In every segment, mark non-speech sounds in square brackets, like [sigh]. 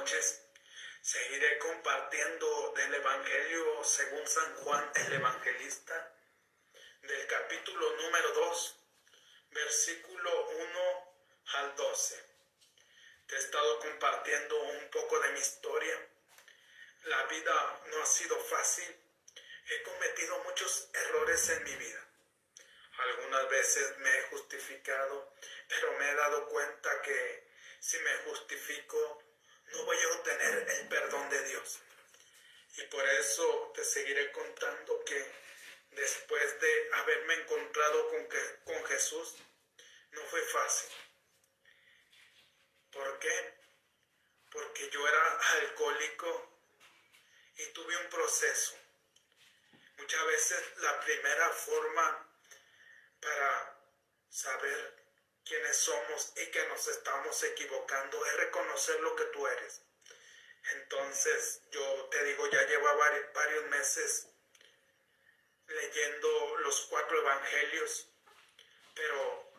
noches. Seguiré compartiendo del Evangelio según San Juan el Evangelista, del capítulo número 2, versículo 1 al 12. Te he estado compartiendo un poco de mi historia. La vida no ha sido fácil. He cometido muchos errores en mi vida. Algunas veces me he justificado, pero me he dado cuenta que si me justifico, no voy a obtener el perdón de Dios. Y por eso te seguiré contando que después de haberme encontrado con, con Jesús, no fue fácil. ¿Por qué? Porque yo era alcohólico y tuve un proceso. Muchas veces la primera forma para saber quiénes somos y que nos estamos equivocando es reconocer lo que tú eres. Entonces, yo te digo, ya llevo varios meses leyendo los cuatro evangelios, pero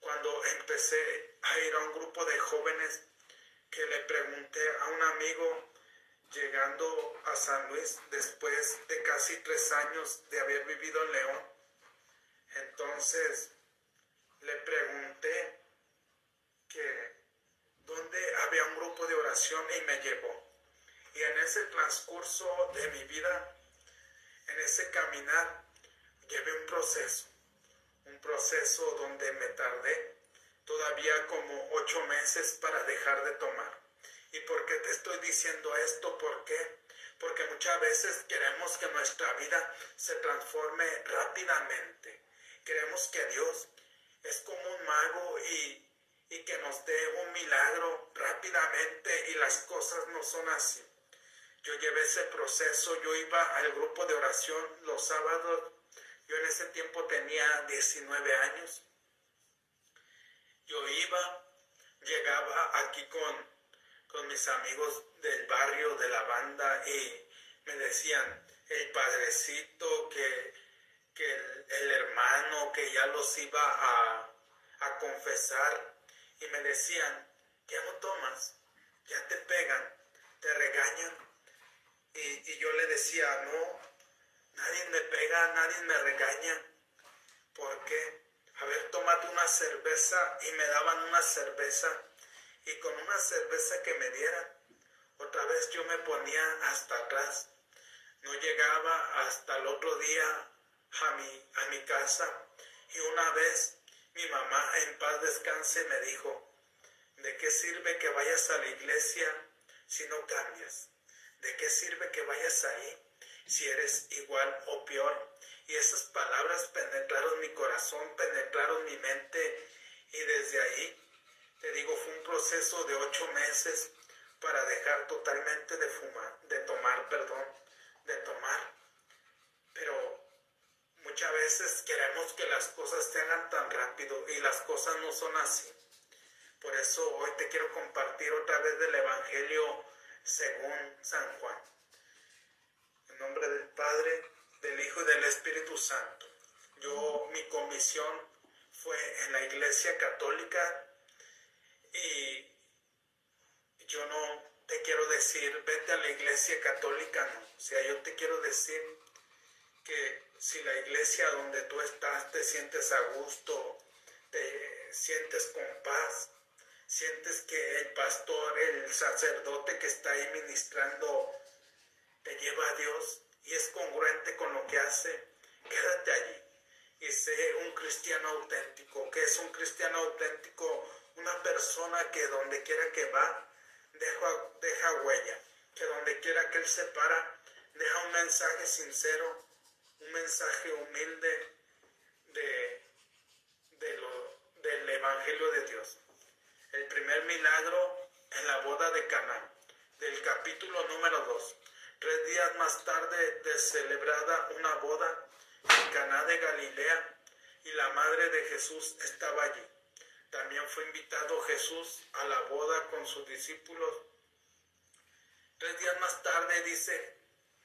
cuando empecé a ir a un grupo de jóvenes que le pregunté a un amigo llegando a San Luis después de casi tres años de haber vivido en León, entonces le pregunté que dónde había un grupo de oración y me llevó. Y en ese transcurso de mi vida, en ese caminar, llevé un proceso, un proceso donde me tardé todavía como ocho meses para dejar de tomar. ¿Y por qué te estoy diciendo esto? ¿Por qué? Porque muchas veces queremos que nuestra vida se transforme rápidamente Queremos que Dios es como un mago y, y que nos dé un milagro rápidamente y las cosas no son así. Yo llevé ese proceso, yo iba al grupo de oración los sábados, yo en ese tiempo tenía 19 años. Yo iba, llegaba aquí con, con mis amigos del barrio, de la banda, y me decían, el padrecito que que el, hermano que ya los iba a, confesar y me decían, ya no tomas, ya te pegan, te regañan. Y, y yo le decía, no, nadie me pega, nadie me regaña. ¿Por qué? A ver, tómate una cerveza y me daban una cerveza y con una cerveza que me dieran, otra vez yo me ponía hasta atrás. No llegaba hasta el otro día a mi, a mi casa y una vez mi mamá en paz descanse me dijo, ¿de qué sirve que vayas a la iglesia si no cambias? ¿De qué sirve que vayas ahí si eres igual o peor? Y esas palabras penetraron mi corazón, penetraron mi mente y desde ahí, te digo, fue un proceso de ocho meses para dejar totalmente de fumar, de tomar, perdón, de tomar. Pero Muchas veces queremos que las cosas se hagan tan rápido y las cosas no son así. Por eso hoy te quiero compartir otra vez del Evangelio según San Juan. En nombre del Padre, del Hijo y del Espíritu Santo. Yo, mi comisión fue en la Iglesia Católica y yo no te quiero decir, vete a la Iglesia Católica, no. O sea, yo te quiero decir que si la iglesia donde tú estás te sientes a gusto, te sientes con paz, sientes que el pastor, el sacerdote que está ahí ministrando, te lleva a Dios y es congruente con lo que hace, quédate allí y sé un cristiano auténtico. que es un cristiano auténtico? Una persona que donde quiera que va, deja, deja huella, que donde quiera que él se para, deja un mensaje sincero, mensaje humilde de, del Evangelio de Dios. El primer milagro en la boda de Cana, del capítulo número 2. Tres días más tarde de celebrada una boda en Caná de Galilea y la madre de Jesús estaba allí. También fue invitado Jesús a la boda con sus discípulos. Tres días más tarde dice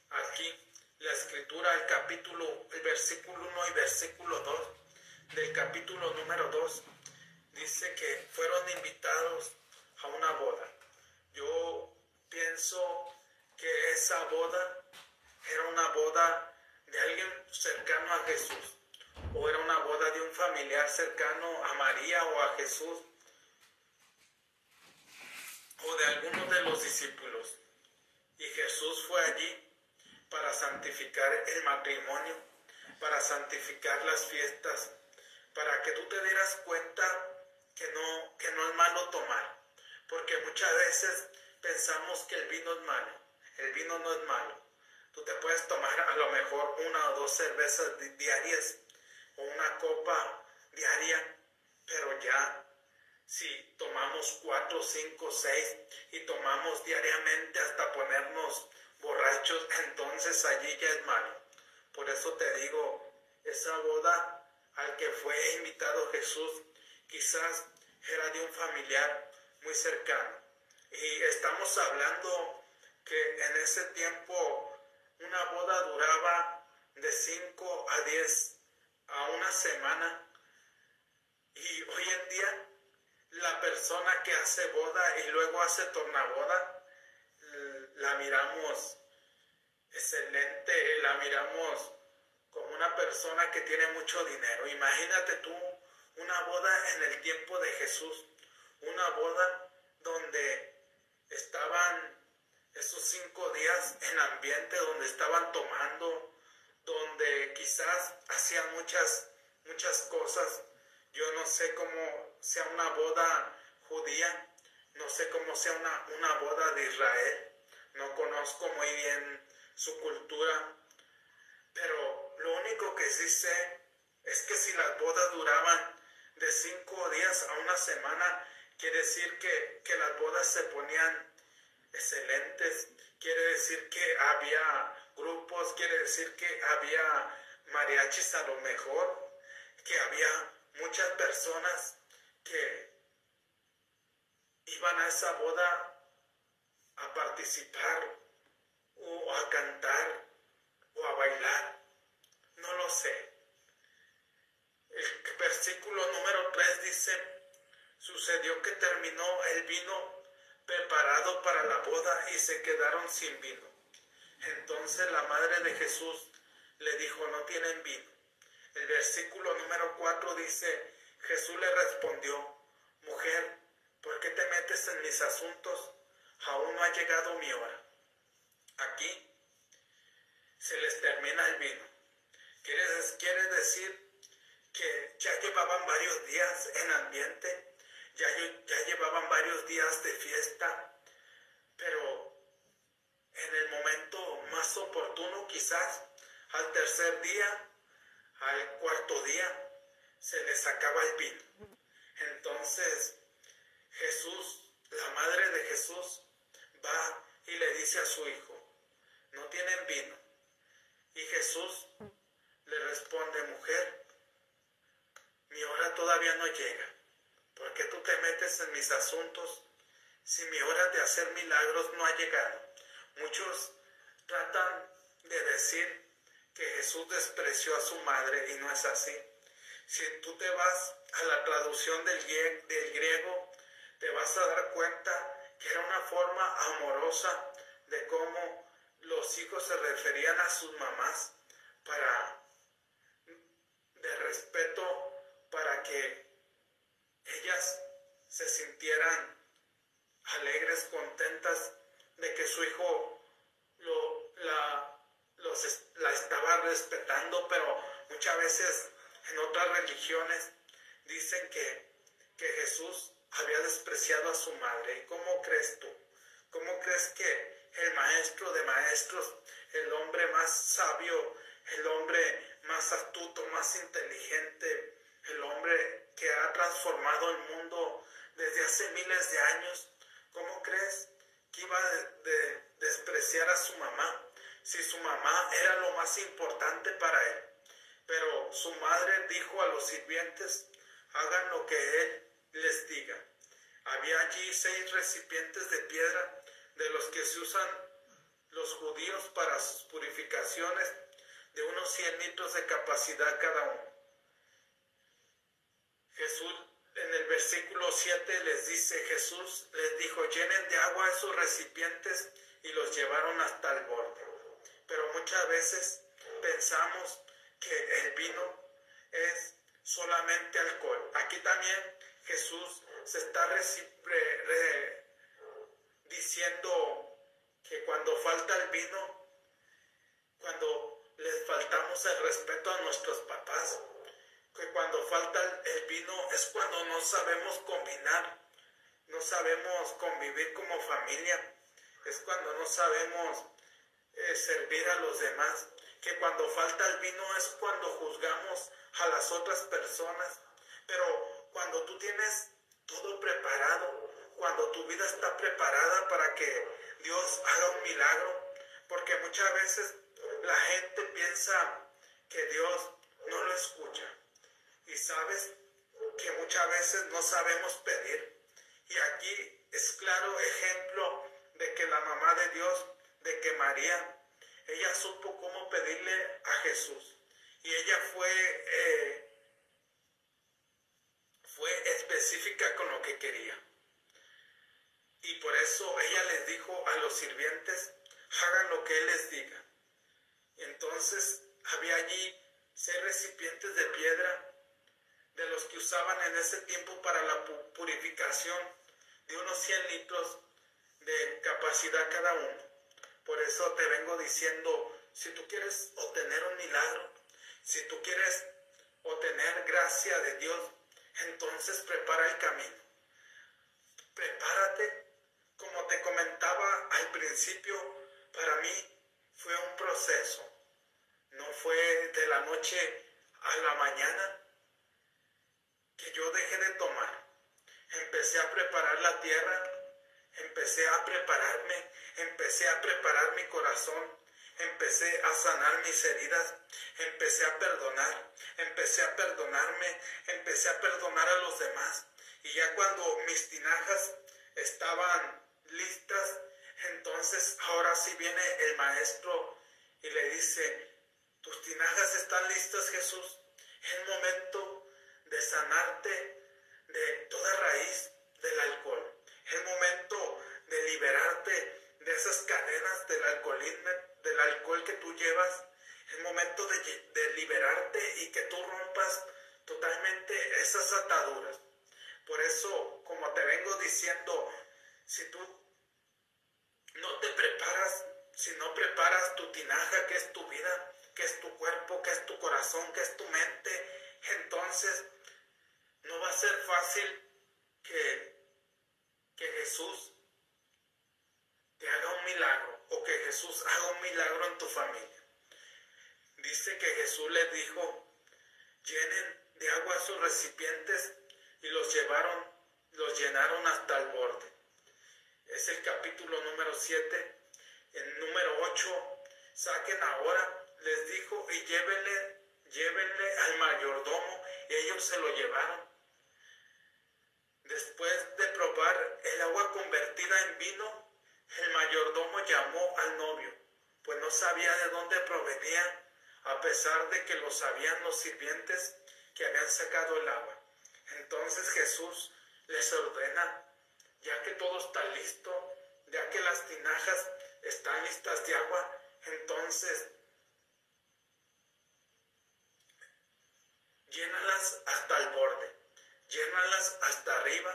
aquí, la escritura, el capítulo, el versículo 1 y versículo 2 del capítulo número 2, dice que fueron invitados a una boda. Yo esa boda era una boda de alguien cercano a Jesús o era una boda de un familiar cercano a María o a Jesús o de alguno de los discípulos. Y Jesús fue allí para santificar el matrimonio, para santificar las fiestas, para que tú te dieras cuenta que no, que no es malo tomar, porque muchas veces pensamos que el vino es malo, el vino no es malo. Tú te puedes tomar a lo mejor una o dos cervezas diarias o una copa diaria, pero ya si tomamos cuatro, cinco, seis y tomamos diariamente hasta ponernos borrachos, [laughs] entonces allí ya es malo. Por eso te digo, esa boda al que fue invitado Jesús quizás era de un familiar muy cercano. Y estamos hablando que en ese tiempo una boda duraba de 5 a 10 a una semana. Y hoy en día la persona que hace boda y luego hace tornaboda, la miramos excelente, la miramos como una persona que tiene mucho dinero. Imagínate tú una boda en el tiempo de Jesús, una boda donde estaban esos cinco días en ambiente, donde estaban tomando, donde quizás hacían muchas, muchas cosas. Yo no sé cómo sea una boda judía, no sé cómo sea una, una boda de Israel, no conozco muy bien su cultura, pero lo único que sí sé es que si las bodas duraban de cinco días a una semana, quiere decir que, que las bodas se ponían excelentes, quiere decir que había grupos, quiere decir que había mariachis a lo mejor, que había muchas personas que iban a esa boda a participar o a cantar o a bailar. No lo sé. El versículo número 3 dice, sucedió que terminó el vino preparado para la boda y se quedaron sin vino. Entonces la madre de Jesús le dijo, no tienen vino. El versículo número 4 dice, Jesús le respondió, mujer, ¿por qué te metes en mis asuntos? Aún no ha llegado mi hora. Aquí se les termina el vino. Quiere, decir que ya llevaban varios días en ambiente, ya, ya llevaban varios días de fiesta, pero en el momento más oportuno quizás, al tercer día, al cuarto día, se les acaba el vino. Entonces Jesús, la madre de Jesús, va y le dice a su hijo, no tienen vino. Y Jesús le responde, mujer, mi hora todavía no llega, porque tú te metes en mis asuntos si mi hora de hacer milagros no ha llegado. Muchos tratan de decir que Jesús despreció a su madre y no es así. Si tú te vas a la traducción del, del griego, te vas a dar cuenta que era una forma amorosa de cómo los hijos se referían a sus mamás para de respeto para que ellas se sintieran alegres, contentas de que su hijo lo, la, la estaba respetando, pero muchas veces en otras religiones dicen que, que Jesús había despreciado a su madre. ¿Cómo crees tú? ¿Cómo crees que el maestro de maestros, el hombre más sabio, el hombre más astuto, más inteligente, el hombre que ha transformado el mundo desde hace miles de años. ¿Cómo crees que iba a despreciar a su mamá si su mamá era lo más importante para él? Pero su madre dijo a los sirvientes, hagan lo que él les diga. Había allí seis recipientes de piedra de los que se usan los judíos para sus purificaciones de unos 100 litros de capacidad cada uno. Jesús en el versículo 7 les dice, Jesús les dijo, llenen de agua esos recipientes y los llevaron hasta el borde. Pero muchas veces pensamos que el vino es solamente alcohol. Aquí también Jesús se está diciendo que cuando falta el vino, cuando les faltamos el respeto a nuestros papás, que cuando falta el vino es cuando no sabemos combinar, no sabemos convivir como familia, es cuando no sabemos eh, servir a los demás, que cuando falta el vino es cuando juzgamos a las otras personas, pero cuando tú tienes todo preparado, cuando tu vida está preparada para que Dios haga un milagro, porque muchas veces la gente piensa que Dios no lo escucha. Y sabes que muchas veces no sabemos pedir. Y aquí es claro ejemplo de que la mamá de Dios, de que María, ella supo cómo pedirle a Jesús. Y ella fue, eh, fue específica con lo que quería. Y por eso ella les dijo a los sirvientes, hagan lo que Él les diga. Entonces había allí seis recipientes de piedra de los que usaban en ese tiempo para la purificación de unos 100 litros de capacidad cada uno. Por eso te vengo diciendo, si tú quieres obtener un milagro, si tú quieres obtener gracia de Dios, entonces prepara el camino. Prepárate, como te comentaba al principio, para mí fue un proceso. No fue de la noche a la mañana que yo dejé de tomar. Empecé a preparar la tierra, empecé a prepararme, empecé a preparar mi corazón, empecé a sanar mis heridas, empecé a perdonar, empecé a perdonarme, empecé a perdonar a los demás. Y ya cuando mis tinajas estaban listas, entonces ahora sí viene el maestro y le dice, tus tinajas están listas Jesús, es momento de sanarte de toda raíz del alcohol. Es momento de liberarte de esas cadenas del alcoholismo, del alcohol que tú llevas. Es momento de, de liberarte y que tú rompas totalmente esas ataduras. Por eso, como te vengo diciendo, si tú no te preparas, si no preparas tu tinaja, que es tu vida, que es tu cuerpo, que es tu corazón, que es tu mente, entonces no va a ser fácil que, que Jesús te haga un milagro o que Jesús haga un milagro en tu familia. Dice que Jesús les dijo, llenen de agua sus recipientes y los llevaron, los llenaron hasta el borde. Es el capítulo número 7. En número 8, saquen ahora, les dijo, y llévenle, llévenle al mayordomo, y ellos se lo llevaron. Después de probar el agua convertida en vino, el mayordomo llamó al novio, pues no sabía de dónde provenía, a pesar de que lo sabían los sirvientes que habían sacado el agua. Entonces Jesús les ordena, ya que todo está listo, ya que las tinajas están listas de agua, entonces llénalas hasta el borde llénalas hasta arriba,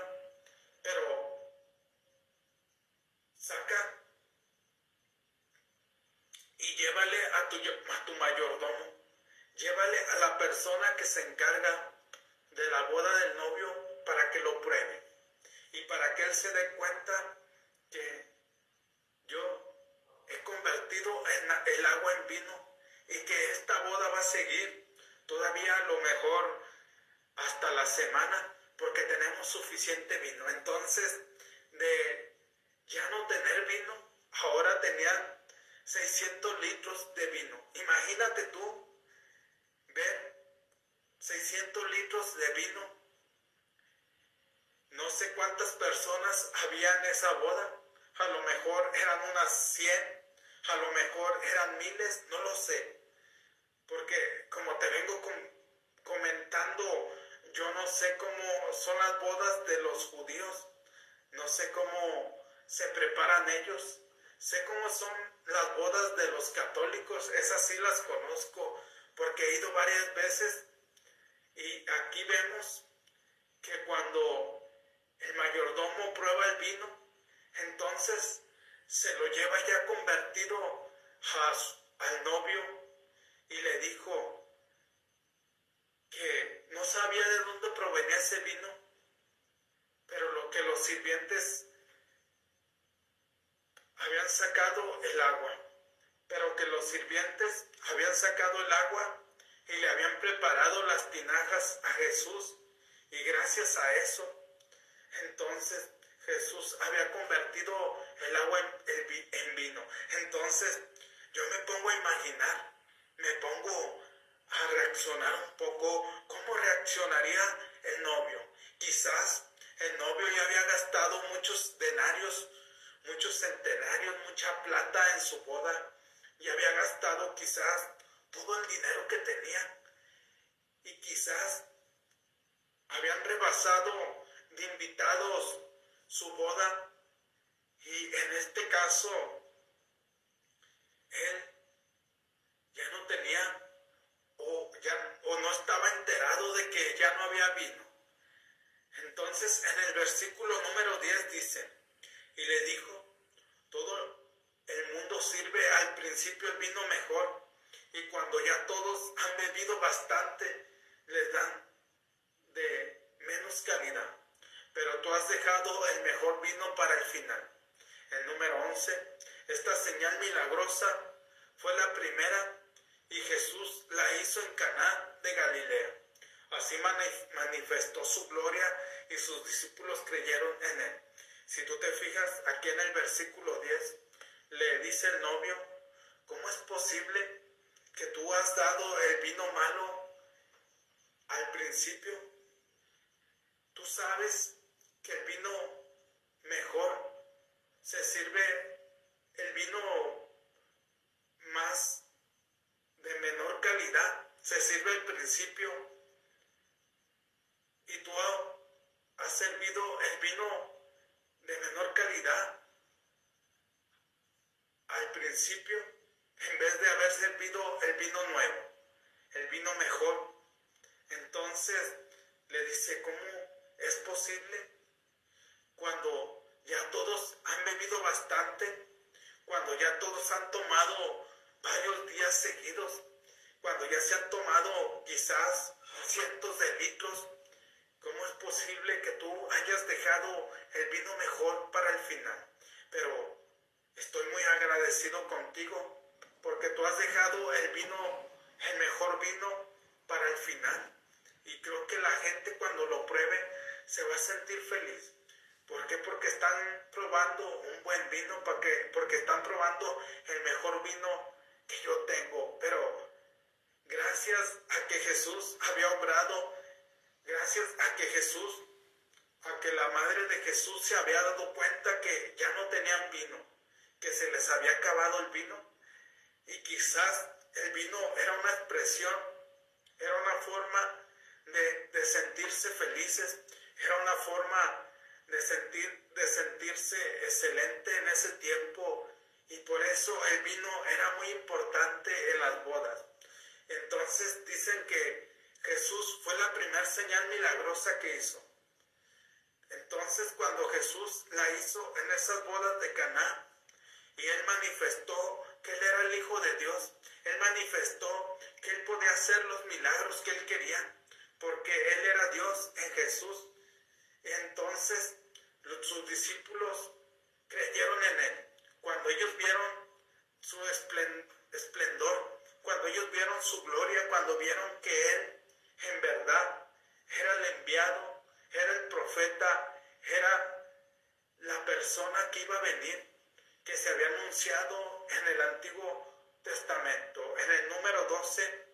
pero saca y llévale a tu, a tu mayordomo, llévale a la persona que se encarga de la boda del novio para que lo pruebe y para que él se dé cuenta que yo he convertido el agua en vino y que esta boda va a seguir. Todavía a lo mejor hasta la semana porque tenemos suficiente vino. Entonces, de ya no tener vino, ahora tenían 600 litros de vino. Imagínate tú ver 600 litros de vino. No sé cuántas personas había en esa boda. A lo mejor eran unas 100, a lo mejor eran miles, no lo sé. Porque como te vengo comentando yo no sé cómo son las bodas de los judíos, no sé cómo se preparan ellos, sé cómo son las bodas de los católicos, esas sí las conozco porque he ido varias veces. Y aquí vemos que cuando el mayordomo prueba el vino, entonces se lo lleva ya convertido al novio y le dijo que no sabía de dónde provenía ese vino, pero lo que los sirvientes habían sacado el agua, pero que los sirvientes habían sacado el agua y le habían preparado las tinajas a Jesús y gracias a eso, entonces Jesús había convertido el agua en, vino. Entonces yo me pongo a imaginar, me pongo a reaccionar un poco, ¿cómo reaccionaría el novio? Quizás el novio ya había gastado muchos denarios, muchos centenarios, mucha plata en su boda, y había gastado quizás todo el dinero que tenía, y quizás habían rebasado de invitados su boda y en este caso él ya no tenía o, ya, o no estaba enterado de que ya no había vino. Entonces en el versículo número 10 dice, y le dijo, todo el mundo sirve al principio el vino mejor y cuando ya todos han bebido bastante, les dan de menos calidad pero tú has dejado el mejor vino para el final. El número 11, esta señal milagrosa fue la primera y Jesús la hizo en Caná de Galilea. Así manifestó su gloria y sus discípulos creyeron en él. Si tú te fijas aquí en el versículo 10, le dice el novio, ¿cómo es posible que tú has dado el vino malo al principio? Tú sabes que el vino mejor se sirve el vino más de menor calidad, se sirve al principio y tú has servido el vino de menor calidad al principio en vez de haber servido el vino nuevo, el vino mejor. Entonces le dice, ¿cómo es posible? cuando ya todos han bebido bastante, cuando ya todos han tomado varios días seguidos, cuando ya se han tomado quizás cientos de litros, ¿cómo es posible que tú hayas dejado el vino mejor para el final? Pero estoy muy agradecido contigo porque tú has dejado el vino, el mejor vino para el final. Y creo que la gente cuando lo pruebe se va a sentir feliz. ¿Por qué? Porque están probando un buen vino, porque, porque están probando el mejor vino que yo tengo. Pero gracias a que Jesús había obrado, gracias a que Jesús, a que la madre de Jesús se había dado cuenta que ya no tenían vino, que se les había acabado el vino. Y quizás el vino era una expresión, era una forma de, de sentirse felices, era una forma de, sentir, de sentirse excelente en ese tiempo y por eso el vino era muy importante en las bodas. Entonces dicen que Jesús fue la primera señal milagrosa que hizo. Entonces cuando Jesús la hizo en esas bodas de Caná y él manifestó que él era el hijo de Dios, él manifestó que él podía hacer los milagros que él quería, porque él era Dios en Jesús entonces sus discípulos creyeron en él. Cuando ellos vieron su esplendor, cuando ellos vieron su gloria, cuando vieron que él en verdad era el enviado, era el profeta, era la persona que iba a venir, que se había anunciado en el Antiguo Testamento. En el número 12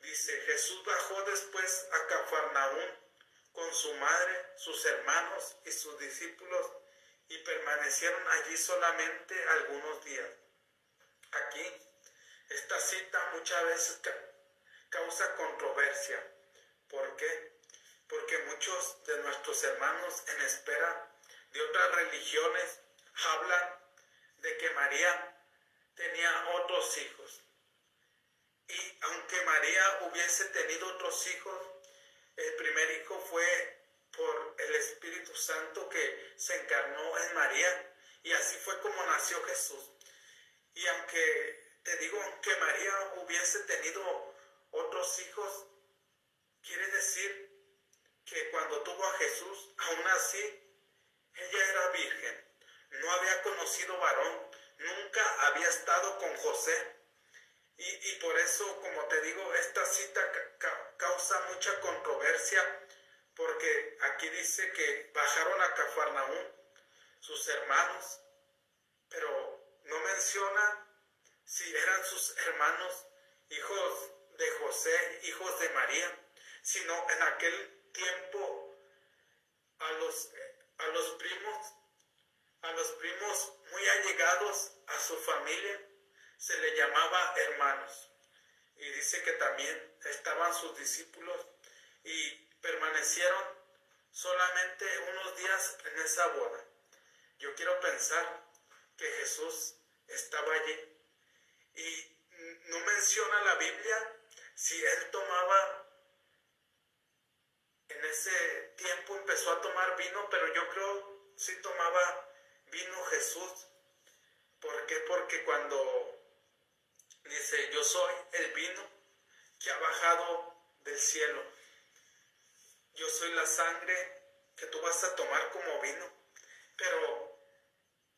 dice, Jesús bajó después a Cafarnaún con su madre, sus hermanos y sus discípulos y permanecieron allí solamente algunos días. Aquí, esta cita muchas veces causa controversia. ¿Por qué? Porque muchos de nuestros hermanos en espera de otras religiones hablan de que María tenía otros hijos. Y aunque María hubiese tenido otros hijos, el primer hijo fue por el Espíritu Santo que se encarnó en María. Y así fue como nació Jesús. Y aunque te digo que María hubiese tenido otros hijos, quiere decir que cuando tuvo a Jesús, aún así, ella era virgen, no había conocido varón, nunca había estado con José. Y, por eso, como te digo, esta cita causa mucha controversia, porque aquí dice que bajaron a Cafarnaún sus hermanos, pero no menciona si eran sus hermanos hijos de José, hijos de María, sino en aquel tiempo a los, a los primos, a los primos muy allegados a su familia, se le llamaba hermanos. Y dice que también estaban sus discípulos y permanecieron solamente unos días en esa boda. Yo quiero pensar que Jesús estaba allí y no menciona la Biblia si él tomaba en ese tiempo empezó a tomar vino, pero yo creo si tomaba vino Jesús. ¿Por qué? Porque cuando dice, yo soy el vino que ha bajado del cielo, yo soy la sangre que tú vas a tomar como vino, pero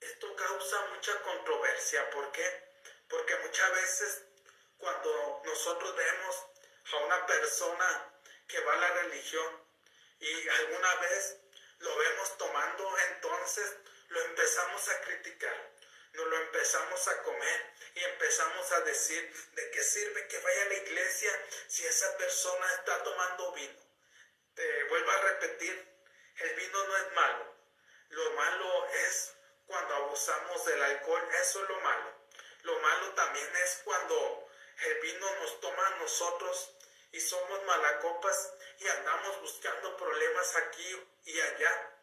esto causa mucha controversia. ¿Por qué? Porque muchas veces cuando nosotros vemos a una persona que va a la religión y alguna vez lo vemos tomando, entonces lo empezamos a criticar, nos lo empezamos a comer y empezamos a decir, ¿de qué sirve que vaya a la iglesia si esa persona está tomando vino? Te vuelvo a repetir, el vino no es malo, lo malo es cuando abusamos del alcohol, eso es lo malo. Lo malo también es cuando el vino nos toma a nosotros y somos malacopas y andamos buscando problemas aquí y allá.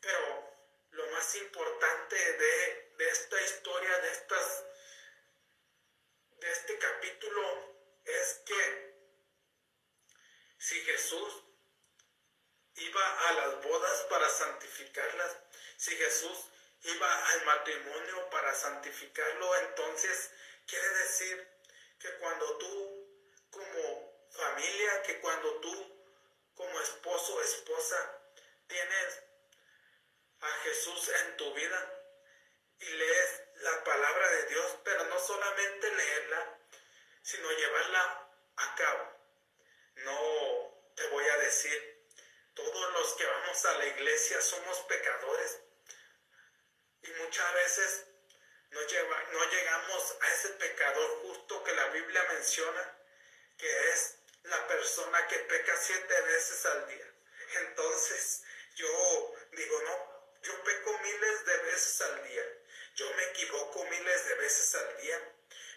Pero lo más importante de, esta historia, de, estas, de este capítulo, es que si Jesús iba a las bodas para santificarlas, si Jesús iba al matrimonio para santificarlo, entonces quiere decir que cuando tú como familia que cuando tú como esposo esposa tienes a Jesús en tu vida y lees la palabra de Dios, pero no solamente leerla, sino llevarla a cabo. No te voy a decir, todos los que vamos a la iglesia somos pecadores y muchas veces no, no llegamos a ese pecador justo que la Biblia menciona, que es la persona que peca siete veces al día. Entonces yo digo, no, yo peco miles de veces al día. Yo me equivoco miles de veces al día.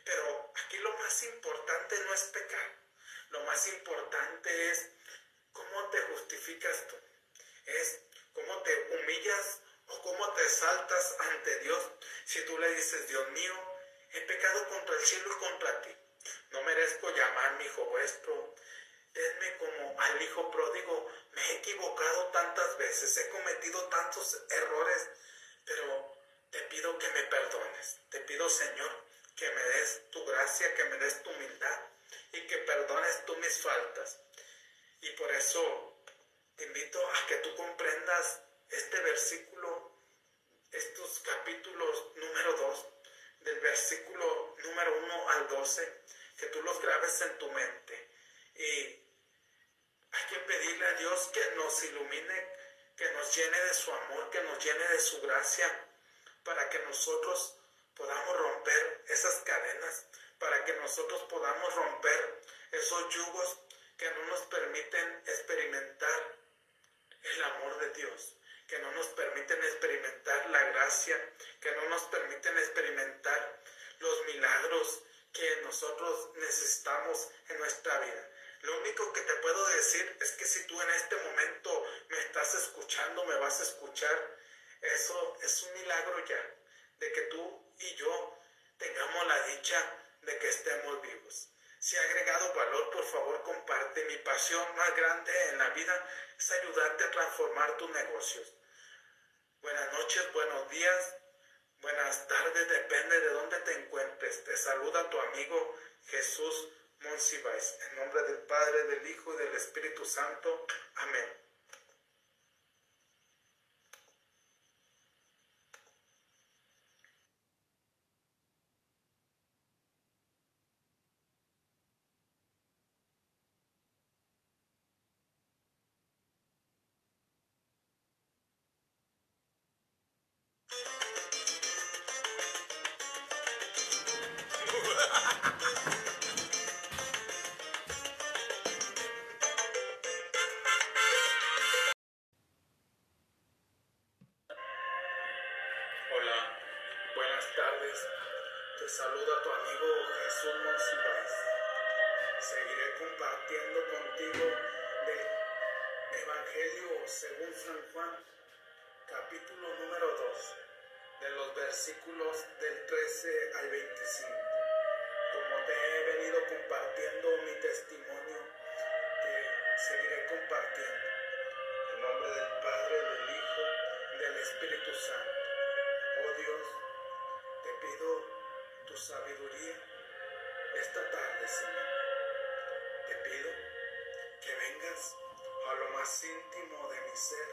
Pero aquí lo más importante no es pecar. Lo más importante es cómo te justificas tú. Es cómo te humillas o cómo te saltas ante Dios. Si tú le dices, Dios mío, he pecado contra el cielo y contra ti. No merezco llamar mi hijo vuestro. Tenme como al hijo pródigo. Me he equivocado tantas veces, he cometido tantos errores, pero te pido que me perdones. Te pido, Señor, que me des tu gracia, que me des tu humildad y que perdones tú mis faltas. Y por eso te invito a que tú comprendas este versículo, estos capítulos número 2, del versículo número 1 al 12, que tú los grabes en tu mente. Y hay que pedirle a Dios que nos ilumine, que nos llene de su amor, que nos llene de su gracia, para que nosotros podamos romper esas cadenas, para que nosotros podamos romper esos yugos que no nos permiten experimentar el amor de Dios que no nos permiten experimentar la gracia, que no nos permiten experimentar los milagros que nosotros necesitamos en nuestra vida. Lo único que te puedo decir es que si tú en este momento me estás escuchando, me vas a escuchar, eso es un milagro ya. de que tú y yo tengamos la dicha de que estemos vivos. Si ha agregado valor, por favor comparte. Mi pasión más grande en la vida es ayudarte a transformar tus negocios. Buenas noches, buenos días, buenas tardes, depende de dónde te encuentres. Te saluda tu amigo Jesús Monsiváis. En nombre del Padre, del Hijo y del Espíritu Santo. Amén. versículos del 13 al 25. Como te he venido compartiendo mi testimonio, te seguiré compartiendo. En nombre del Padre, del Hijo, y del Espíritu Santo. Oh Dios, te pido tu sabiduría esta tarde, Señor. Te pido que vengas a lo más íntimo de mi ser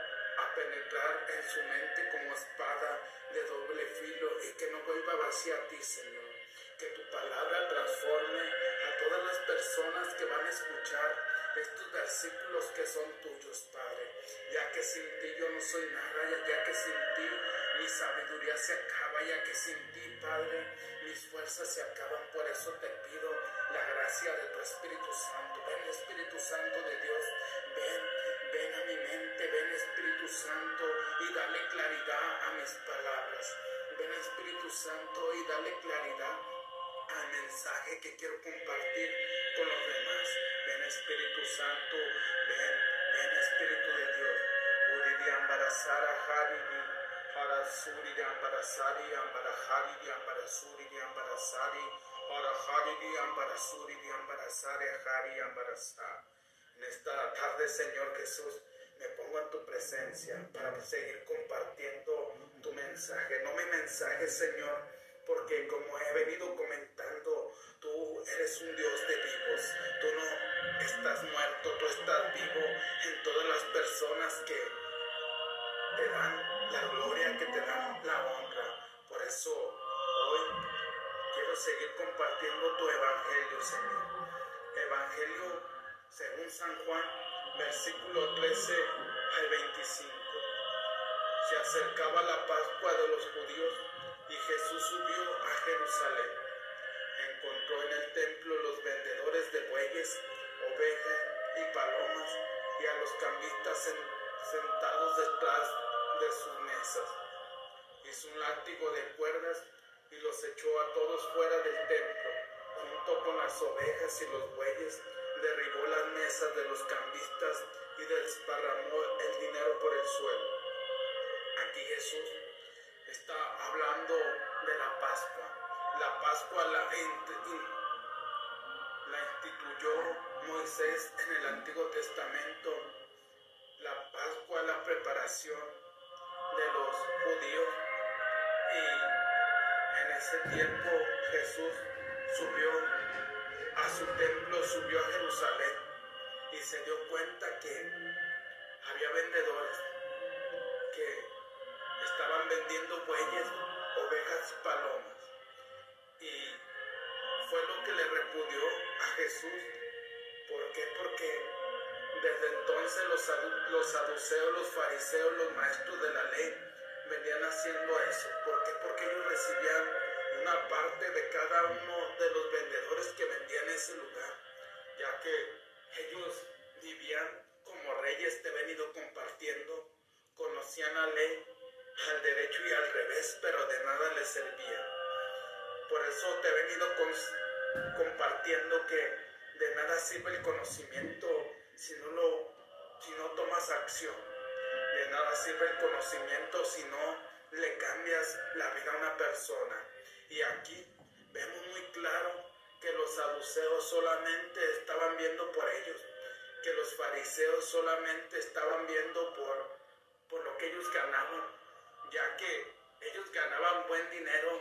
a penetrar en su mente como espada de doble filo y que no vuelva vacía a ti, Señor. Que tu palabra transforme a todas las personas que van a escuchar estos versículos que son tuyos, Padre. Ya que sin ti yo no soy nada, ya que sin ti mi sabiduría se acaba, ya que sin ti, Padre, mis fuerzas se acaban. Por eso te pido la gracia de tu Espíritu Santo. Ven, Espíritu Santo de Dios, mi mente, ven, Espíritu Santo, y dale claridad a mis palabras. Ven, Espíritu Santo, y dale claridad al mensaje que quiero compartir con los demás. Ven Espíritu Santo, ven, ven Espíritu de Dios. Uridian Barasara Haridi, Harasuri Ambarasari, Ambarahari, Ambarasuri, Ambarasari, Harahari, Ambarasuri, Ambarasari, Hari, Ambarasá. En esta tarde, Señor Jesús, me pongo en tu presencia para seguir compartiendo tu mensaje. No mi mensaje, Señor, porque como he venido comentando, tú eres un Dios de vivos. Tú no estás muerto, tú estás vivo en todas las personas que te dan la gloria, que te dan la honra. Por eso hoy quiero seguir compartiendo tu evangelio, Señor. Evangelio según San Juan, versículo 13 al 25. Se acercaba la Pascua de los judíos y Jesús subió a Jerusalén. Encontró en el templo los vendedores de bueyes, ovejas y palomas y a los cambistas sentados detrás de sus mesas. Hizo un látigo de cuerdas y los echó a todos fuera del templo. Junto con las ovejas y los bueyes, derribó las mesas de los cambistas y desparramó el dinero por el suelo. Aquí Jesús está hablando de la Pascua. La Pascua la, instituyó Moisés en el Antiguo Testamento. La Pascua, la preparación de los judíos y en ese tiempo Jesús subió a su templo, subió a Jerusalén y se dio cuenta que había vendedores que estaban vendiendo bueyes, ovejas y palomas. Y fue lo que le repudió a Jesús. ¿Por qué? Porque desde entonces los, los saduceos, los fariseos, los maestros de la ley venían haciendo eso. ¿Por qué? Porque ellos recibían una parte de cada uno de los vendedores que vendían en ese lugar, ya que ellos vivían como reyes, te he venido compartiendo, conocían la ley al derecho y al revés, pero de nada les servía. Por eso te he venido compartiendo que de nada sirve el conocimiento si no, lo, si no tomas acción. De nada sirve el conocimiento si no le cambias la vida a una persona. Y aquí vemos muy claro que los saduceos solamente estaban viendo por ellos, que los fariseos solamente estaban viendo por, por lo que ellos ganaban, ya que ellos ganaban buen dinero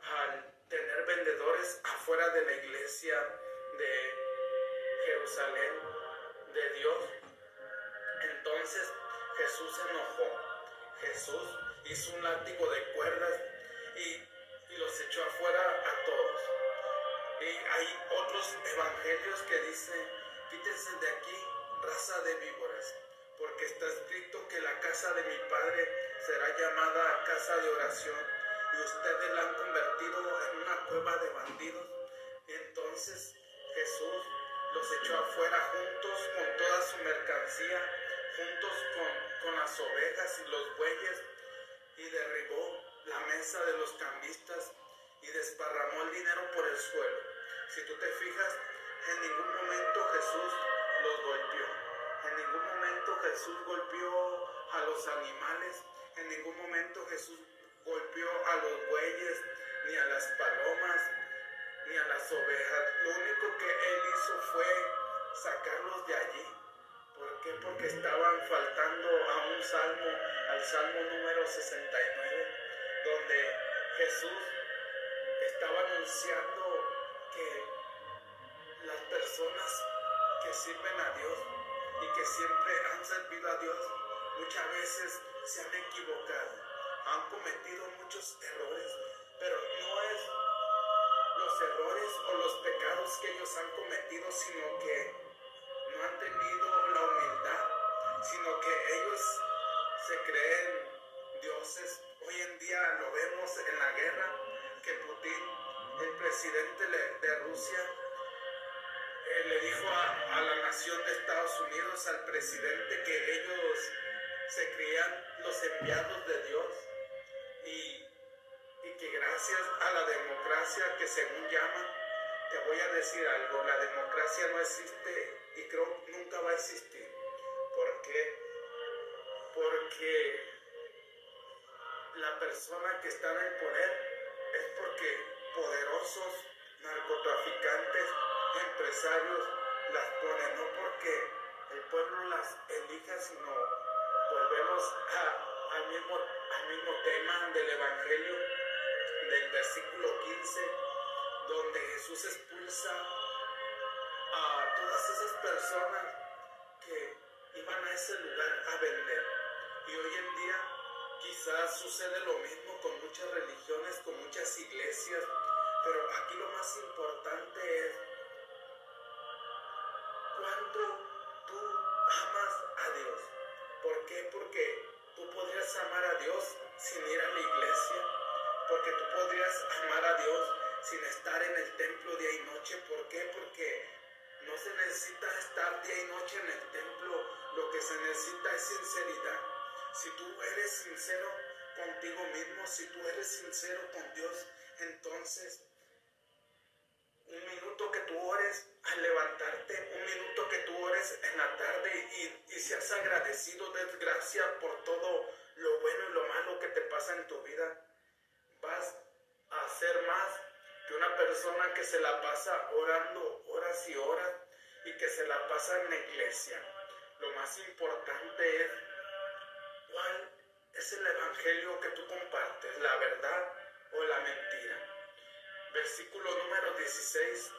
al tener vendedores afuera de la iglesia de Jerusalén, de Dios. Entonces Jesús se enojó. Jesús hizo un látigo de cuerdas y, y los echó afuera a todos. Y hay otros evangelios que dicen, quítense de aquí, raza de víboras, porque está escrito que la casa de mi Padre será llamada casa de oración y ustedes la han convertido en una cueva de bandidos. Entonces Jesús los echó afuera juntos con toda su mercancía, juntos con, con las ovejas y los bueyes, y derribó la mesa de los cambistas y desparramó el dinero por el suelo. Si tú te fijas, en ningún momento Jesús los golpeó. En ningún momento Jesús golpeó a los animales. En ningún momento Jesús golpeó a los bueyes, ni a las palomas, ni a las ovejas. Lo único que él hizo fue sacarlos de allí. ¿Por qué? Porque estaban faltando a un salmo, al salmo número 69, donde Jesús estaba anunciando que las personas que sirven a Dios y que siempre han servido a Dios muchas veces se han equivocado, han cometido muchos errores, pero no es los errores o los pecados que ellos han cometido, sino que no han tenido la humildad, sino que ellos se creen dioses. Hoy en día lo vemos en la guerra, que Putin, el presidente de Rusia, eh, le dijo a, la nación de Estados Unidos, al presidente, que ellos se creían los enviados de Dios y, y que gracias a la democracia que según llaman, te voy a decir algo, la democracia no existe y creo nunca va a existir. ¿Por qué? Porque la persona que está en el poder es porque poderosos narcotraficantes empresarios las ponen, no porque el pueblo las elija, sino volvemos al, mismo, al mismo tema del Evangelio, del versículo 15, donde Jesús expulsa a todas esas personas que iban a ese lugar a vender. Y hoy en día quizás sucede lo mismo con muchas religiones, con muchas iglesias, pero aquí lo más importante es cuánto tú amas a Dios. ¿Por qué? Porque tú podrías amar a Dios sin ir a la iglesia. Porque tú podrías amar a Dios sin estar en el templo día y noche. ¿Por qué? Porque no se necesita estar día y noche en el templo. Lo que se necesita es sinceridad. Si tú eres sincero contigo mismo, si tú eres sincero con Dios, entonces un minuto que tú ores al levantarte, un minuto que tú ores en la tarde y, y seas agradecido, de gracias por todo lo bueno y lo malo que te pasa en tu vida, vas a hacer más que una persona que se la pasa orando horas y horas y que se la pasa en la iglesia. Lo más importante es evangelio que tú compartes, la verdad o la mentira. Versículo número 16.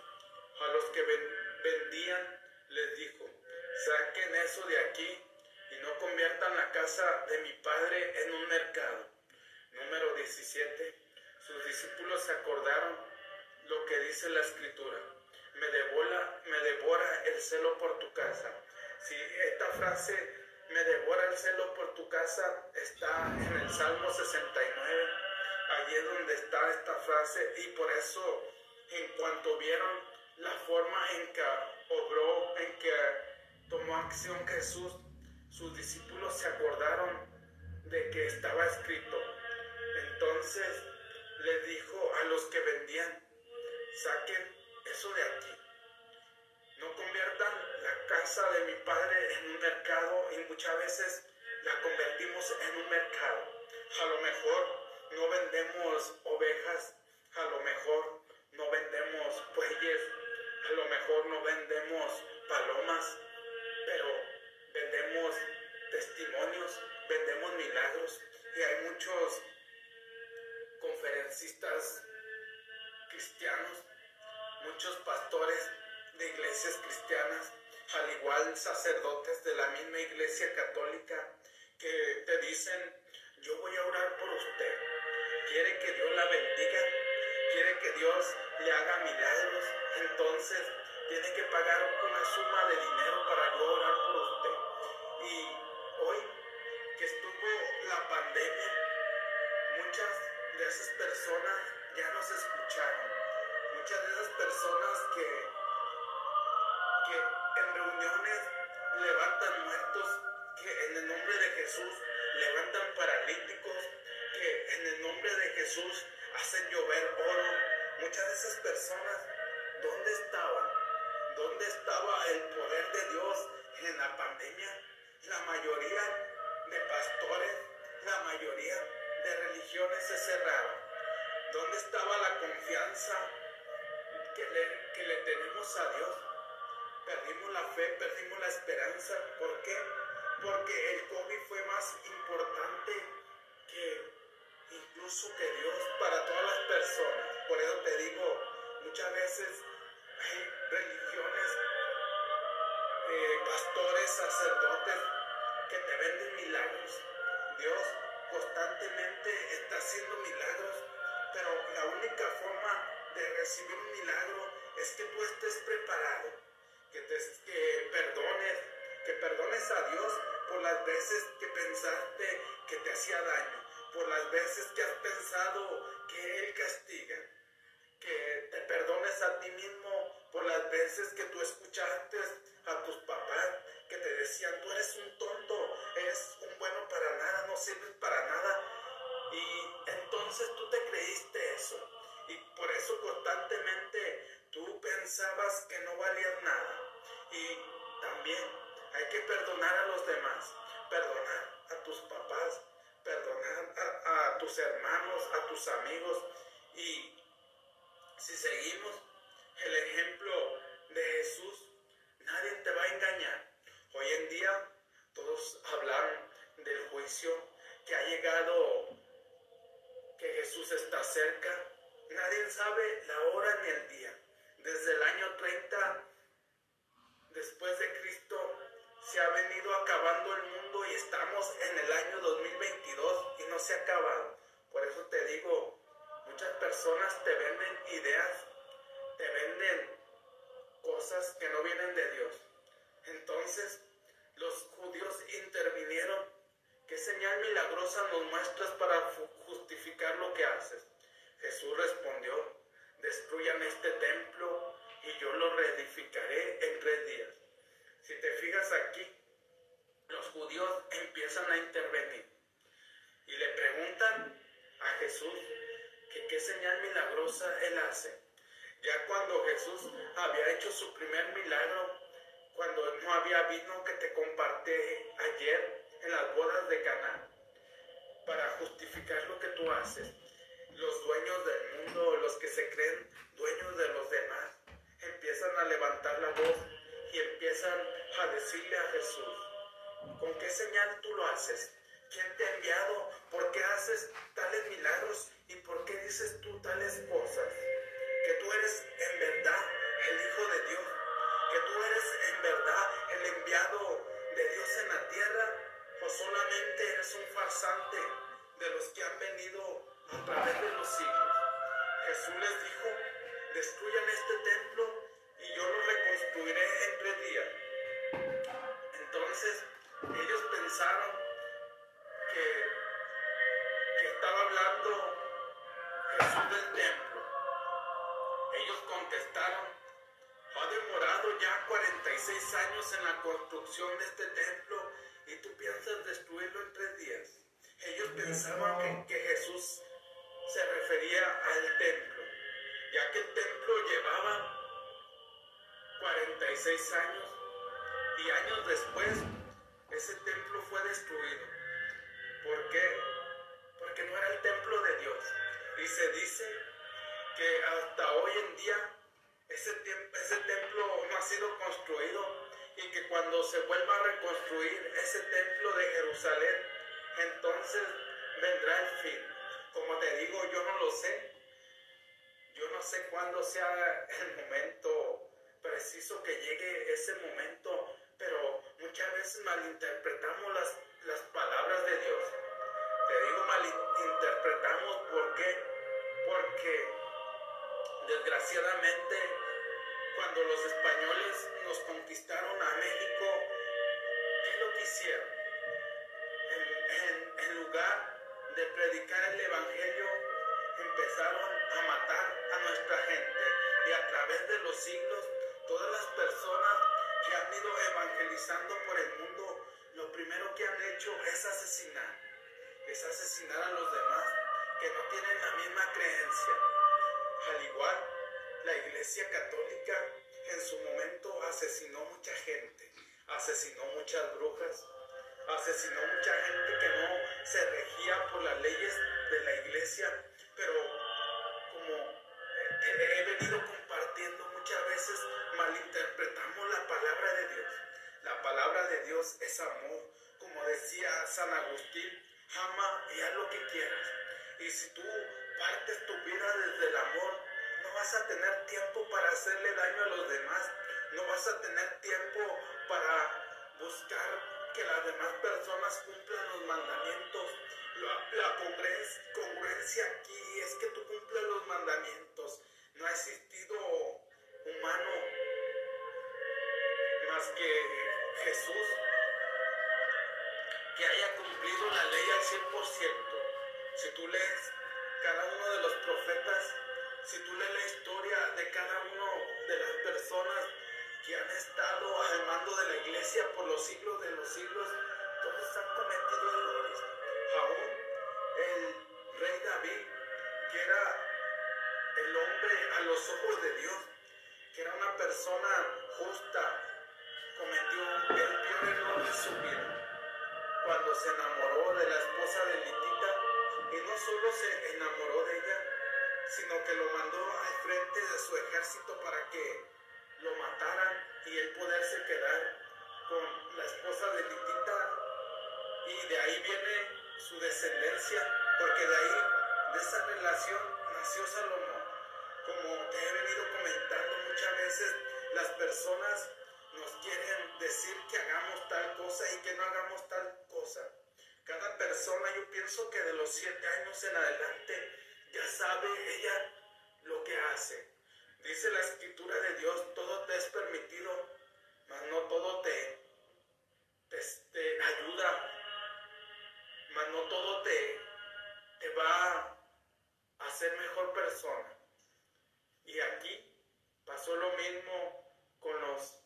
A los que vendían les dijo, saquen eso de aquí y no conviertan la casa de mi padre en un mercado. Número 17. Sus discípulos se acordaron lo que dice la escritura. Me devora, me devora el celo por tu casa. Si esta frase me devora el celo por tu casa está en el Salmo 69. Allí es donde está esta frase y por eso en cuanto vieron la forma en que obró, en que tomó acción Jesús, sus discípulos se acordaron de que estaba escrito. Entonces le dijo a los que vendían, saquen eso de aquí. No conviertan casa de mi padre en un mercado y muchas veces la convertimos en un mercado. A lo mejor no vendemos ovejas, a lo mejor no vendemos bueyes, a lo mejor no vendemos palomas, pero vendemos testimonios, vendemos milagros y hay muchos conferencistas cristianos, muchos pastores de iglesias cristianas, al igual sacerdotes de la misma iglesia católica que te dicen, yo voy a orar por usted, quiere que Dios la bendiga, quiere que Dios le haga milagros, entonces tiene que pagar una suma de dinero para yo orar por usted. Y hoy que estuvo la pandemia, muchas de esas personas ya nos escucharon, muchas de esas personas que, que en reuniones levantan muertos, que en el nombre de Jesús levantan paralíticos, que en el nombre de Jesús hacen llover oro. Muchas de esas personas, ¿dónde estaban? ¿Dónde estaba el poder de Dios en la pandemia? La mayoría de pastores, la mayoría de religiones se cerraron. ¿Dónde estaba la confianza que le, que le tenemos a Dios? Perdimos la fe, perdimos la esperanza. ¿Por qué? Porque el COVID fue más importante que incluso que Dios para todas las personas. Por eso te digo, muchas veces hay religiones, eh, pastores, sacerdotes que te venden milagros. Dios constantemente está haciendo milagros, pero la única forma de recibir un milagro es que tú estés preparado, que, te, que perdones, que perdones a Dios por las veces que pensaste que te hacía daño, por las veces que has pensado que Él castiga, que te perdones a ti mismo por las veces que tú escuchaste a tus papás que te decían, tú eres un tonto, eres un bueno para nada, no sirves para nada. Y entonces tú te creíste eso. Y por eso constantemente tú pensabas que no valías nada. Y también hay que perdonar a los demás, perdonar a tus papás, perdonar a, tus hermanos, a tus amigos. Y si seguimos el ejemplo de Jesús, nadie te va a engañar. Hoy en día todos hablan del juicio que ha llegado, que Jesús está cerca. Nadie sabe la hora ni el día. Desde el año 30 después de Cristo se ha venido acabando el mundo y estamos en el año 2022 y no se ha acabado. Por eso te digo, muchas personas te venden ideas, te venden cosas que no vienen de Dios. Entonces, los judíos intervinieron. ¿Qué señal milagrosa nos muestras para justificar lo que haces? Jesús respondió, destruyan este templo y yo lo reedificaré en tres días. Si te fijas aquí, los judíos empiezan a intervenir y le preguntan a Jesús que qué señal milagrosa él hace. Ya cuando Jesús había hecho su primer milagro, cuando no había vino que te compartí ayer en las bodas de Cana, para justificar lo que tú haces. Los dueños del mundo, los que se creen dueños de los demás, empiezan a levantar la voz y empiezan a decirle a Jesús, ¿con qué señal tú lo haces? ¿Quién te ha enviado? ¿Por qué haces tales milagros? ¿Y por qué dices tú tales cosas? Que tú eres en verdad el Hijo de Dios, que tú eres en verdad el enviado de Dios en la tierra, o solamente eres un farsante de los que han venido a través de los siglos. Jesús les dijo, destruyan este templo y yo lo reconstruiré en tres días. Entonces ellos pensaron que, que estaba hablando Jesús del templo. Ellos contestaron, ha demorado ya 46 años en la construcción de este templo y tú piensas destruirlo en tres días. Ellos pensaban que, que Jesús se refería al templo, ya que el templo llevaba 46 años y años después ese templo fue destruido. ¿Por qué? Porque no era el templo de Dios. Y se dice que hasta hoy en día ese, ese templo no ha sido construido y que cuando se vuelva a reconstruir ese templo de Jerusalén, entonces vendrá el fin. Como te digo, yo no lo sé. Yo no sé cuándo sea el momento preciso que llegue ese momento, pero muchas veces malinterpretamos las, las palabras de Dios. Te digo malinterpretamos ¿por qué? Porque desgraciadamente cuando los españoles nos conquistaron a México, ¿qué es lo que hicieron? En, en, lugar de predicar el Evangelio, empezaron a matar a nuestra gente. Y a través de los siglos, todas las personas que han ido evangelizando por el mundo, lo primero que han hecho es asesinar, es asesinar a los demás que no tienen la misma creencia. Al igual, la Iglesia Católica en su momento asesinó mucha gente, asesinó muchas brujas, asesinó mucha gente que no se regía por las leyes de la Iglesia, palabra de Dios es amor, como decía San Agustín, ama y haz lo que quieras. Y si tú partes tu vida desde el amor, no vas a tener tiempo para hacerle daño a los demás, no vas a tener tiempo para buscar que las demás personas cumplan los mandamientos. La, la congruencia aquí es que tú cumplas los mandamientos. No ha existido humano más que Jesús que haya cumplido la ley al 100%. Si tú lees cada uno de los profetas, si tú lees la historia de cada uno de las personas que han estado al mando de la iglesia por los siglos de los siglos, todos han cometido errores. Aún el rey David, que era el hombre a los ojos de Dios, que era una persona justa, cometió el peor error de su vida cuando se enamoró de la esposa de Litita y no solo se enamoró de ella, sino que lo mandó al frente de su ejército para que lo mataran y él poderse quedar con la esposa de Litita y de ahí viene su descendencia, porque de ahí, de esa relación, nació Salomón. Como he venido comentando muchas veces, las personas nos quieren decir que hagamos tal cosa y que no hagamos tal cosa. Cada persona, yo pienso que de los siete años en adelante, ya sabe ella lo que hace. Dice la escritura de Dios, todo te es permitido, mas no todo te, te, ayuda, mas no todo te, te va a hacer mejor persona. Y aquí pasó lo mismo con los,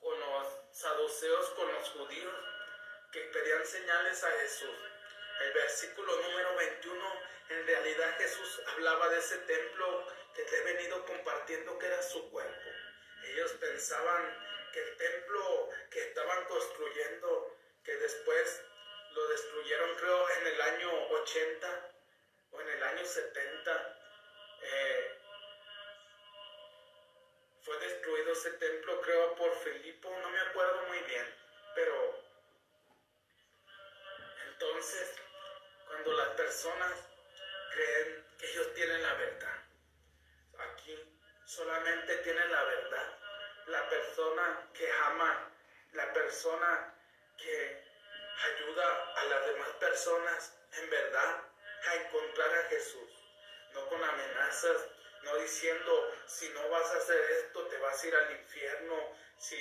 con los saduceos, con los judíos, que pedían señales a Jesús. El versículo número 21 en realidad Jesús hablaba de ese templo que te he venido compartiendo que era su cuerpo. Ellos pensaban que el templo que estaban construyendo, que después lo destruyeron creo en el año 80 o en el año 70, eh, fue destruido ese templo creo por Filipo, no me acuerdo muy bien, pero Entonces, cuando las personas creen que ellos tienen la verdad, aquí solamente tienen la verdad la persona que ama, la persona que ayuda a las demás personas en verdad a encontrar a Jesús, no con amenazas, no diciendo si no vas a hacer esto te vas a ir al infierno, si,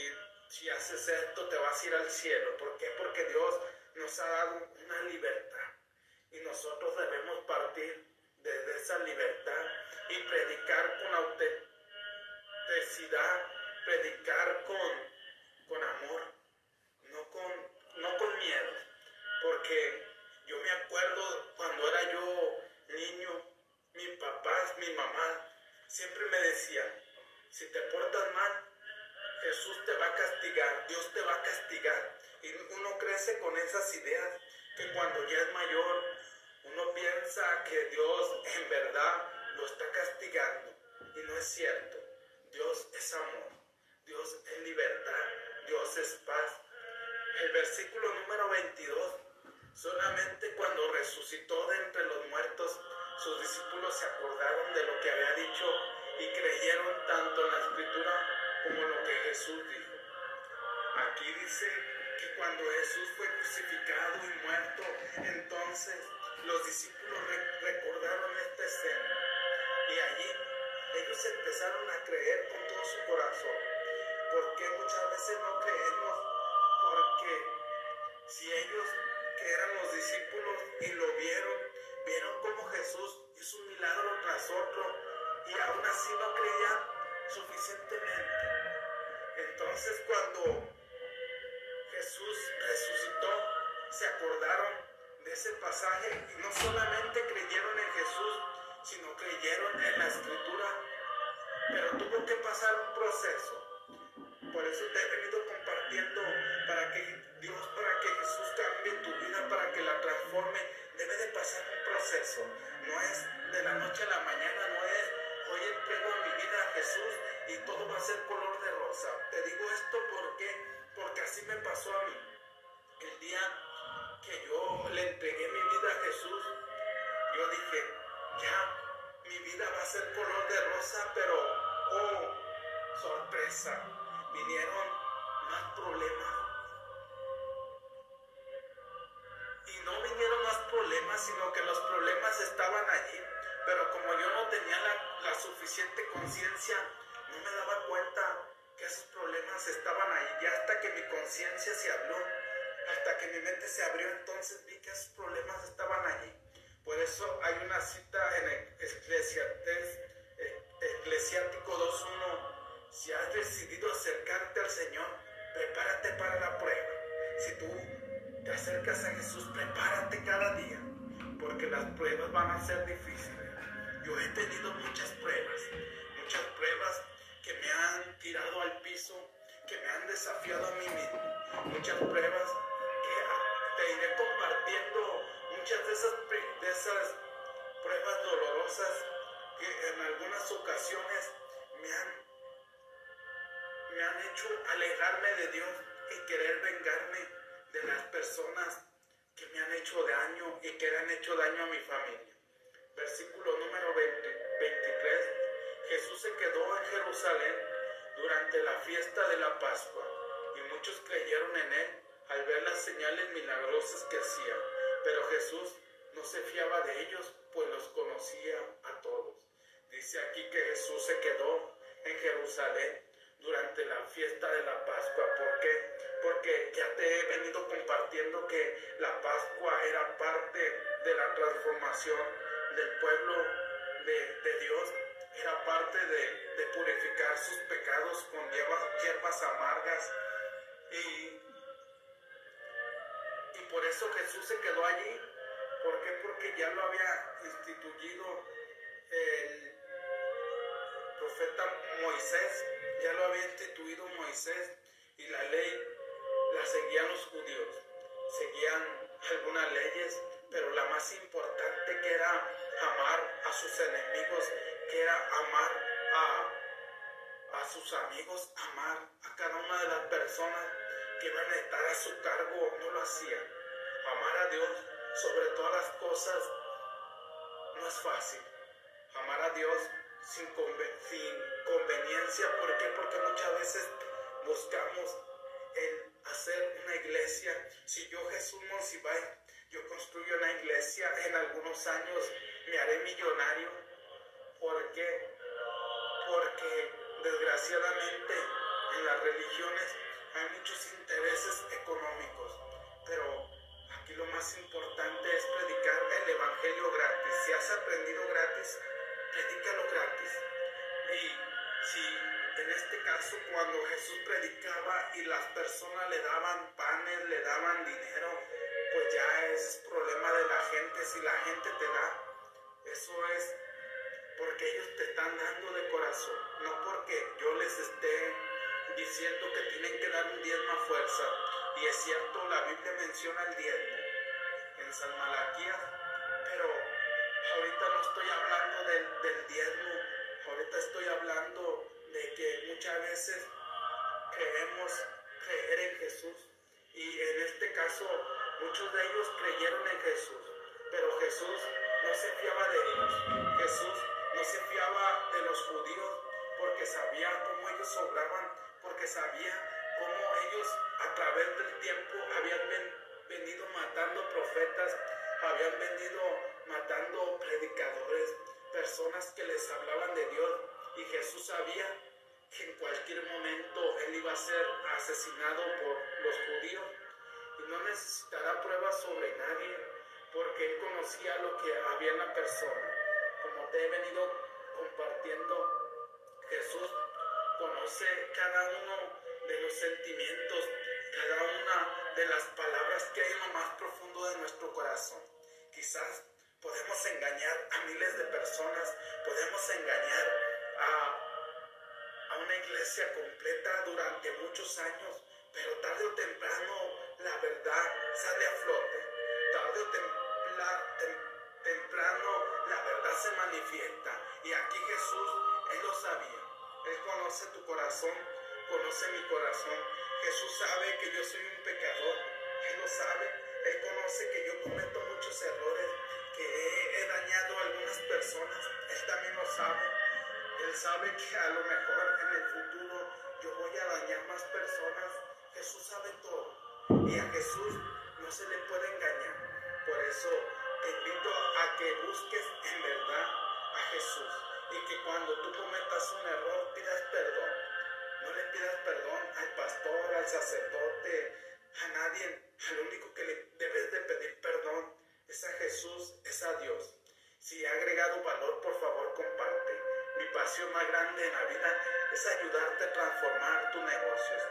si haces esto te vas a ir al cielo. ¿Por qué? Porque Dios nos ha dado una libertad y nosotros debemos partir desde esa libertad y predicar con autenticidad predicar con, con amor, no con, no con miedo. Porque yo me acuerdo cuando era yo niño, mis papás, mi mamá, siempre me decían, si te portas mal, Jesús te va a castigar, Dios te va a castigar. Y uno crece con esas ideas que cuando ya es mayor, uno piensa que Dios en verdad lo está castigando. Y no es cierto. Dios es amor. Dios es libertad, Dios es paz. El versículo número 22, solamente cuando resucitó de entre los muertos, sus discípulos se acordaron de lo que había dicho y creyeron tanto en la escritura como lo que Jesús dijo. Aquí dice que cuando Jesús fue crucificado y muerto, entonces los discípulos recordaron esta escena. Y allí ellos empezaron a creer con todo su corazón porque muchas veces no creemos? Porque si ellos que eran los discípulos y lo vieron, vieron como Jesús hizo un milagro tras otro y aún así no creían suficientemente. Entonces cuando Jesús resucitó, se acordaron de ese pasaje y no solamente creyeron en Jesús, sino creyeron en la escritura, pero tuvo que pasar un proceso. Por eso te he venido compartiendo para que Dios, para que Jesús cambie tu vida, para que la transforme. Debe de pasar un proceso. No es de la noche a la mañana, no es hoy entrego mi vida a Jesús y todo va a ser color de rosa. Te digo esto porque, porque así me pasó a mí. El día que yo le entregué mi vida a Jesús, yo dije, ya, mi vida va a ser color de rosa, pero, oh, sorpresa vinieron más problemas. Sino que los problemas estaban allí. Pero como yo no tenía la, suficiente conciencia, no me daba cuenta que esos problemas estaban ahí. Y hasta que mi conciencia se abrió, hasta que mi mente se abrió, entonces vi que esos problemas estaban allí. Por eso hay una cita en Eclesiático 2.1 si has decidido acercarte al Señor, prepárate para la prueba. Si tú te acercas a Jesús, prepárate cada día, porque las pruebas van a ser difíciles. Yo he tenido muchas pruebas, muchas pruebas que me han tirado al piso, que me han desafiado a mí mismo, muchas pruebas que te iré compartiendo, muchas de esas, de esas pruebas dolorosas que en algunas ocasiones me han me han hecho alejarme de Dios y querer vengarme de las personas que me han hecho daño y que han hecho daño a mi familia. Versículo número 23. Jesús se quedó en Jerusalén durante la fiesta de la Pascua y muchos creyeron en él al ver las señales milagrosas que hacía. Pero Jesús no se fiaba de ellos, pues los conocía a todos. Dice aquí que Jesús se quedó en Jerusalén durante la fiesta de la Pascua. ¿Por qué? Porque ya te he venido compartiendo que la Pascua era parte de la transformación del pueblo de, Dios, era parte de, purificar sus pecados con hierbas, amargas. Y, y por eso Jesús se quedó allí. ¿Por qué? Porque ya lo había instituido el profeta Moisés ya lo había instituido Moisés y la ley la seguían los judíos. Seguían algunas leyes, pero la más importante que era amar a sus enemigos, que era amar a, a sus amigos, amar a cada una de las personas que iban a estar a su cargo, no lo hacían. Amar a Dios sobre todas las cosas no es fácil. Amar a Dios sin, conveniencia. ¿Por qué? Porque muchas veces buscamos el hacer una iglesia. Si yo Jesús Monsiváis, yo construyo una iglesia, en algunos años me haré millonario. ¿Por qué? Porque desgraciadamente en las religiones hay muchos intereses económicos, pero aquí lo más importante es predicar el Evangelio gratis. Si has aprendido gratis, predícalo gratis. Y si en este caso cuando Jesús predicaba y las personas le daban panes, le daban dinero, pues ya es problema de la gente. Si la gente te da, eso es porque ellos te están dando de corazón, no porque yo les esté diciendo que tienen que dar un diezmo a fuerza. Y es cierto, la Biblia menciona el diezmo en San Malaquías, pero ahorita no estoy hablando del, del diezmo, ahorita estoy hablando de que muchas veces creemos creer en Jesús. Y en este caso muchos de ellos creyeron en Jesús, pero Jesús no se fiaba de ellos, Jesús no se fiaba de los judíos porque sabía cómo ellos obraban, porque sabía cómo ellos a través del tiempo habían venido matando profetas, habían venido matando predicadores, personas que les hablaban de Dios y Jesús sabía que en cualquier momento él iba a ser asesinado por los judíos y no necesitará pruebas sobre nadie porque él conocía lo que había en la persona. Como te he venido compartiendo, Jesús conoce cada uno de los sentimientos, cada una de las palabras que hay en lo más profundo de nuestro corazón. Quizás podemos engañar a miles de personas, podemos engañar a, a una iglesia completa durante muchos años, pero tarde o temprano la verdad sale a flote. Tarde o temprano la verdad se manifiesta. Y aquí Jesús, Él lo sabía. Él conoce tu corazón, conoce mi corazón. Jesús sabe que yo soy un pecador. Él lo sabe. Él conoce que yo cometo muchos errores, que he, dañado a algunas personas. Él también lo sabe. Él sabe que a lo mejor en el futuro yo voy a dañar más personas. Jesús sabe todo. Y a Jesús no se le puede engañar. Por eso te invito a que busques en verdad a Jesús y que cuando tú cometas un error pidas perdón perdón al pastor, al sacerdote, a nadie. Al único que le debes de pedir perdón es a Jesús, es a Dios. Si ha agregado valor, por favor, comparte. Mi pasión más grande en la vida es ayudarte a transformar tus negocios.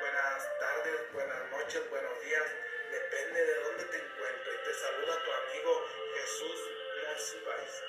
Buenas tardes, buenas noches, buenos días. Depende de dónde te encuentres. Te saluda tu amigo Jesús Monsiváis.